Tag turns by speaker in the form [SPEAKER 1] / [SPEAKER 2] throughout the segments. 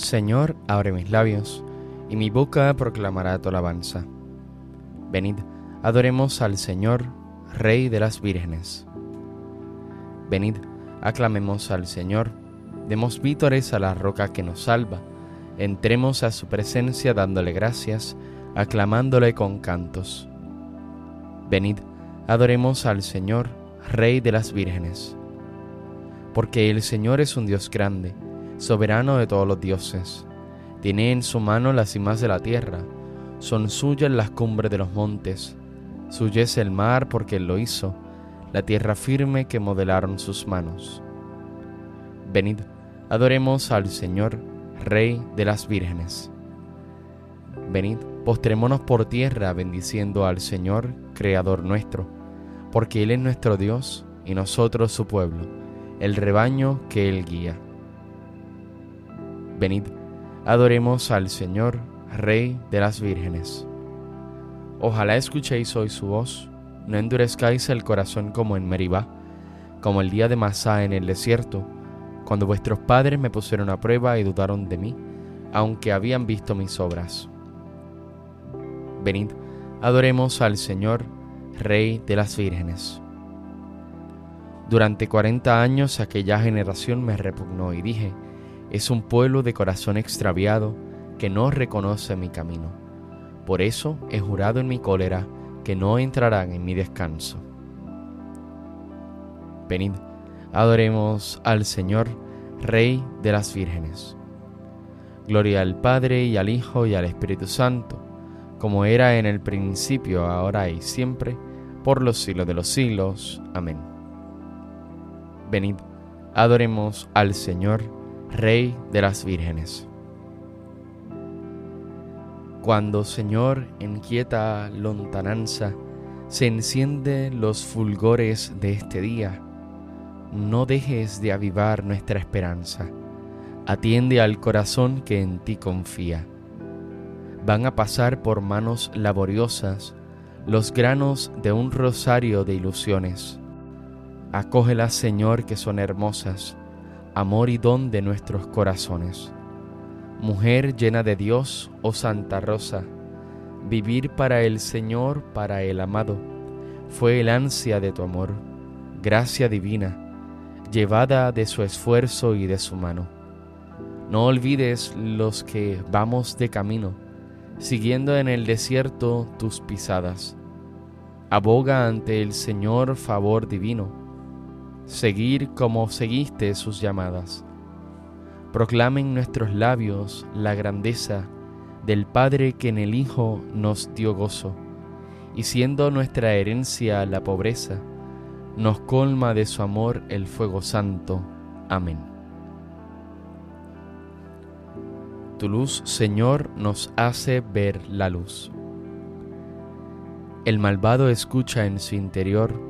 [SPEAKER 1] Señor, abre mis labios, y mi boca proclamará tu alabanza. Venid, adoremos al Señor, Rey de las vírgenes. Venid, aclamemos al Señor, demos vítores a la roca que nos salva, entremos a su presencia dándole gracias, aclamándole con cantos. Venid, adoremos al Señor, Rey de las vírgenes. Porque el Señor es un Dios grande, soberano de todos los dioses. Tiene en su mano las cimas de la tierra, son suyas las cumbres de los montes. Suyo es el mar porque Él lo hizo, la tierra firme que modelaron sus manos. Venid, adoremos al Señor, Rey de las vírgenes. Venid, postrémonos por tierra bendiciendo al Señor, Creador nuestro, porque Él es nuestro Dios y nosotros su pueblo, el rebaño que Él guía. Venid, adoremos al Señor, Rey de las vírgenes. Ojalá escuchéis hoy su voz, no endurezcáis el corazón como en Meribá, como el día de Masá en el desierto, cuando vuestros padres me pusieron a prueba y dudaron de mí, aunque habían visto mis obras. Venid, adoremos al Señor, Rey de las vírgenes. Durante cuarenta años aquella generación me repugnó y dije, es un pueblo de corazón extraviado que no reconoce mi camino. Por eso he jurado en mi cólera que no entrarán en mi descanso. Venid, adoremos al Señor, Rey de las vírgenes. Gloria al Padre y al Hijo y al Espíritu Santo, como era en el principio, ahora y siempre, por los siglos de los siglos. Amén. Venid, adoremos al Señor, Rey de las vírgenes. Cuando, Señor, en quieta lontananza se encienden los fulgores de este día, no dejes de avivar nuestra esperanza. Atiende al corazón que en ti confía. Van a pasar por manos laboriosas los granos de un rosario de ilusiones. Acógelas, Señor, que son hermosas amor y don de nuestros corazones. Mujer llena de Dios, oh Santa Rosa, vivir para el Señor, para el amado, fue el ansia de tu amor, gracia divina, llevada de su esfuerzo y de su mano. No olvides los que vamos de camino, siguiendo en el desierto tus pisadas. Aboga ante el Señor favor divino seguir como seguiste sus llamadas. Proclamen nuestros labios la grandeza del Padre que en el Hijo nos dio gozo, y siendo nuestra herencia la pobreza, nos colma de su amor el fuego santo. Amén. Tu luz, Señor, nos hace ver la luz. El malvado escucha en su interior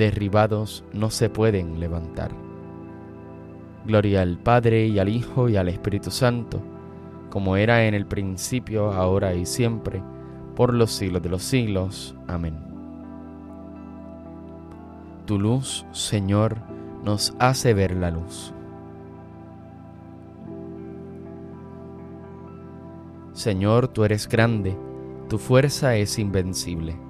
[SPEAKER 1] derribados no se pueden levantar. Gloria al Padre y al Hijo y al Espíritu Santo, como era en el principio, ahora y siempre, por los siglos de los siglos. Amén. Tu luz, Señor, nos hace ver la luz. Señor, tú eres grande, tu fuerza es invencible.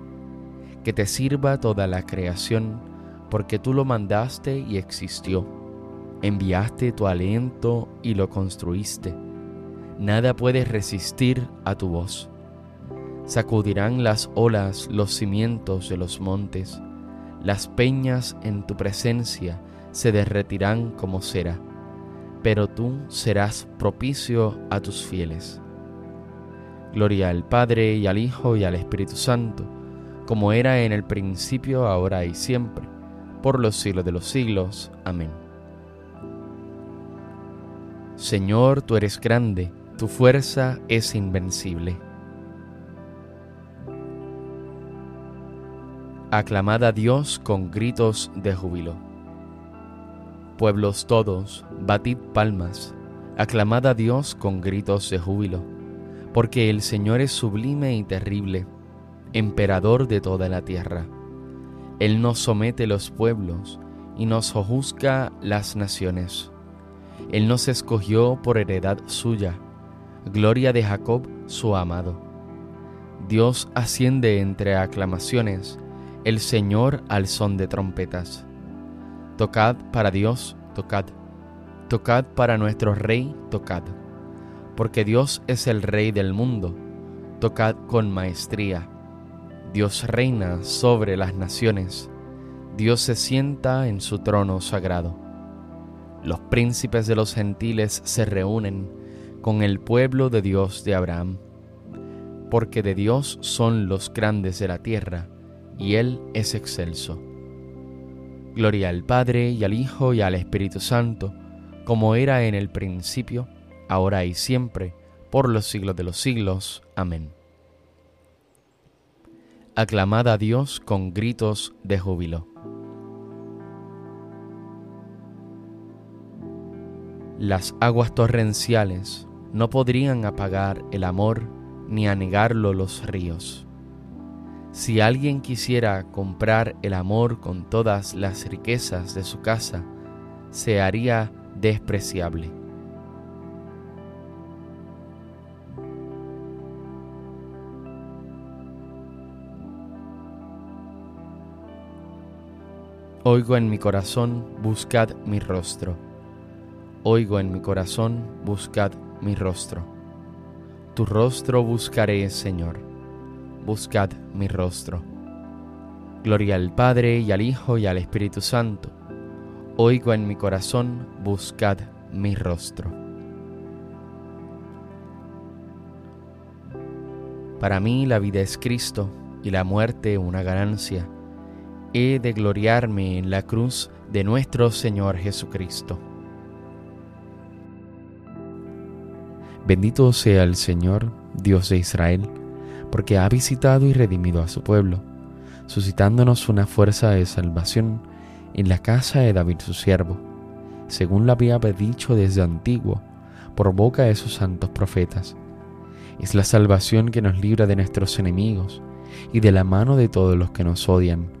[SPEAKER 1] que te sirva toda la creación, porque tú lo mandaste y existió. Enviaste tu aliento y lo construiste. Nada puede resistir a tu voz. Sacudirán las olas los cimientos de los montes, las peñas en tu presencia se derretirán como cera, pero tú serás propicio a tus fieles. Gloria al Padre y al Hijo y al Espíritu Santo como era en el principio, ahora y siempre, por los siglos de los siglos. Amén. Señor, tú eres grande, tu fuerza es invencible. Aclamad a Dios con gritos de júbilo. Pueblos todos, batid palmas, aclamad a Dios con gritos de júbilo, porque el Señor es sublime y terrible emperador de toda la tierra. Él nos somete los pueblos y nos juzga las naciones. Él nos escogió por heredad suya, gloria de Jacob su amado. Dios asciende entre aclamaciones, el Señor al son de trompetas. Tocad para Dios, tocad. Tocad para nuestro Rey, tocad. Porque Dios es el Rey del mundo. Tocad con maestría Dios reina sobre las naciones, Dios se sienta en su trono sagrado. Los príncipes de los gentiles se reúnen con el pueblo de Dios de Abraham, porque de Dios son los grandes de la tierra, y Él es excelso. Gloria al Padre y al Hijo y al Espíritu Santo, como era en el principio, ahora y siempre, por los siglos de los siglos. Amén aclamad a Dios con gritos de júbilo. Las aguas torrenciales no podrían apagar el amor ni anegarlo los ríos. Si alguien quisiera comprar el amor con todas las riquezas de su casa, se haría despreciable. Oigo en mi corazón, buscad mi rostro. Oigo en mi corazón, buscad mi rostro. Tu rostro buscaré, Señor. Buscad mi rostro. Gloria al Padre y al Hijo y al Espíritu Santo. Oigo en mi corazón, buscad mi rostro. Para mí la vida es Cristo y la muerte una ganancia he de gloriarme en la cruz de nuestro Señor Jesucristo. Bendito sea el Señor, Dios de Israel, porque ha visitado y redimido a su pueblo, suscitándonos una fuerza de salvación en la casa de David su siervo, según lo había dicho desde antiguo, por boca de sus santos profetas. Es la salvación que nos libra de nuestros enemigos y de la mano de todos los que nos odian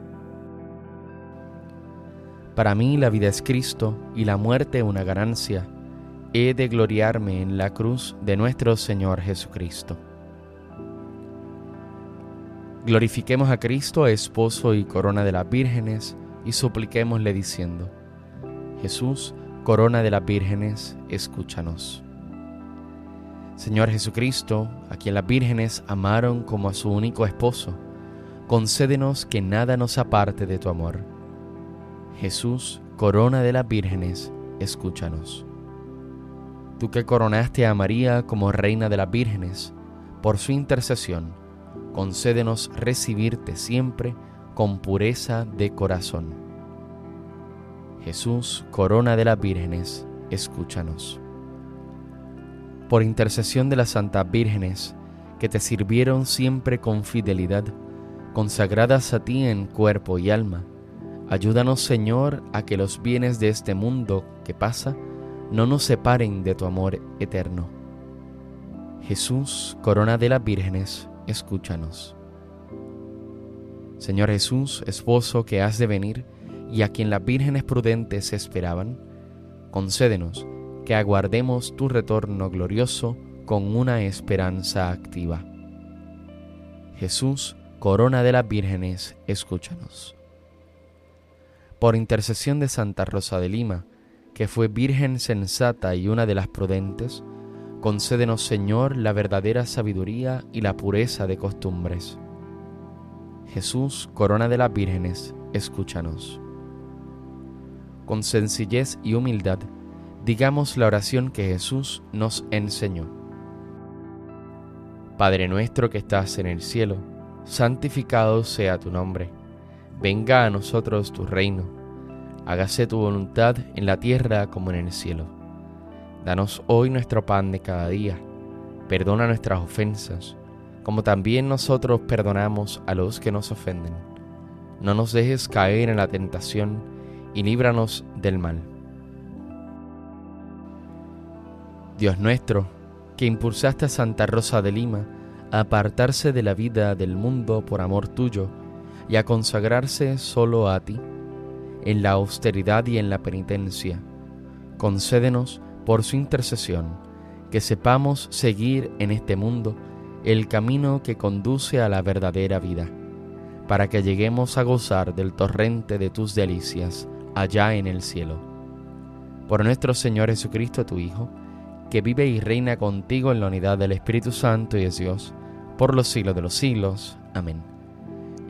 [SPEAKER 1] Para mí la vida es Cristo y la muerte una ganancia he de gloriarme en la cruz de nuestro Señor Jesucristo. Glorifiquemos a Cristo, esposo y corona de las vírgenes, y supliquémosle diciendo, Jesús, corona de las vírgenes, escúchanos. Señor Jesucristo, a quien las vírgenes amaron como a su único esposo, concédenos que nada nos aparte de tu amor. Jesús, corona de las vírgenes, escúchanos tú que coronaste a María como reina de las vírgenes, por su intercesión, concédenos recibirte siempre con pureza de corazón. Jesús, corona de las vírgenes, escúchanos. Por intercesión de las santas vírgenes, que te sirvieron siempre con fidelidad, consagradas a ti en cuerpo y alma, ayúdanos Señor a que los bienes de este mundo que pasa no nos separen de tu amor eterno. Jesús, corona de las vírgenes, escúchanos. Señor Jesús, esposo que has de venir y a quien las vírgenes prudentes esperaban, concédenos que aguardemos tu retorno glorioso con una esperanza activa. Jesús, corona de las vírgenes, escúchanos. Por intercesión de Santa Rosa de Lima, que fue virgen sensata y una de las prudentes, concédenos Señor la verdadera sabiduría y la pureza de costumbres. Jesús, corona de las vírgenes, escúchanos. Con sencillez y humildad, digamos la oración que Jesús nos enseñó. Padre nuestro que estás en el cielo, santificado sea tu nombre. Venga a nosotros tu reino hágase tu voluntad en la tierra como en el cielo. Danos hoy nuestro pan de cada día. Perdona nuestras ofensas, como también nosotros perdonamos a los que nos ofenden. No nos dejes caer en la tentación y líbranos del mal. Dios nuestro, que impulsaste a Santa Rosa de Lima a apartarse de la vida del mundo por amor tuyo y a consagrarse solo a ti, en la austeridad y en la penitencia. Concédenos, por su intercesión, que sepamos seguir en este mundo el camino que conduce a la verdadera vida, para que lleguemos a gozar del torrente de tus delicias allá en el cielo. Por nuestro Señor Jesucristo, tu Hijo, que vive y reina contigo en la unidad del Espíritu Santo y es Dios, por los siglos de los siglos. Amén.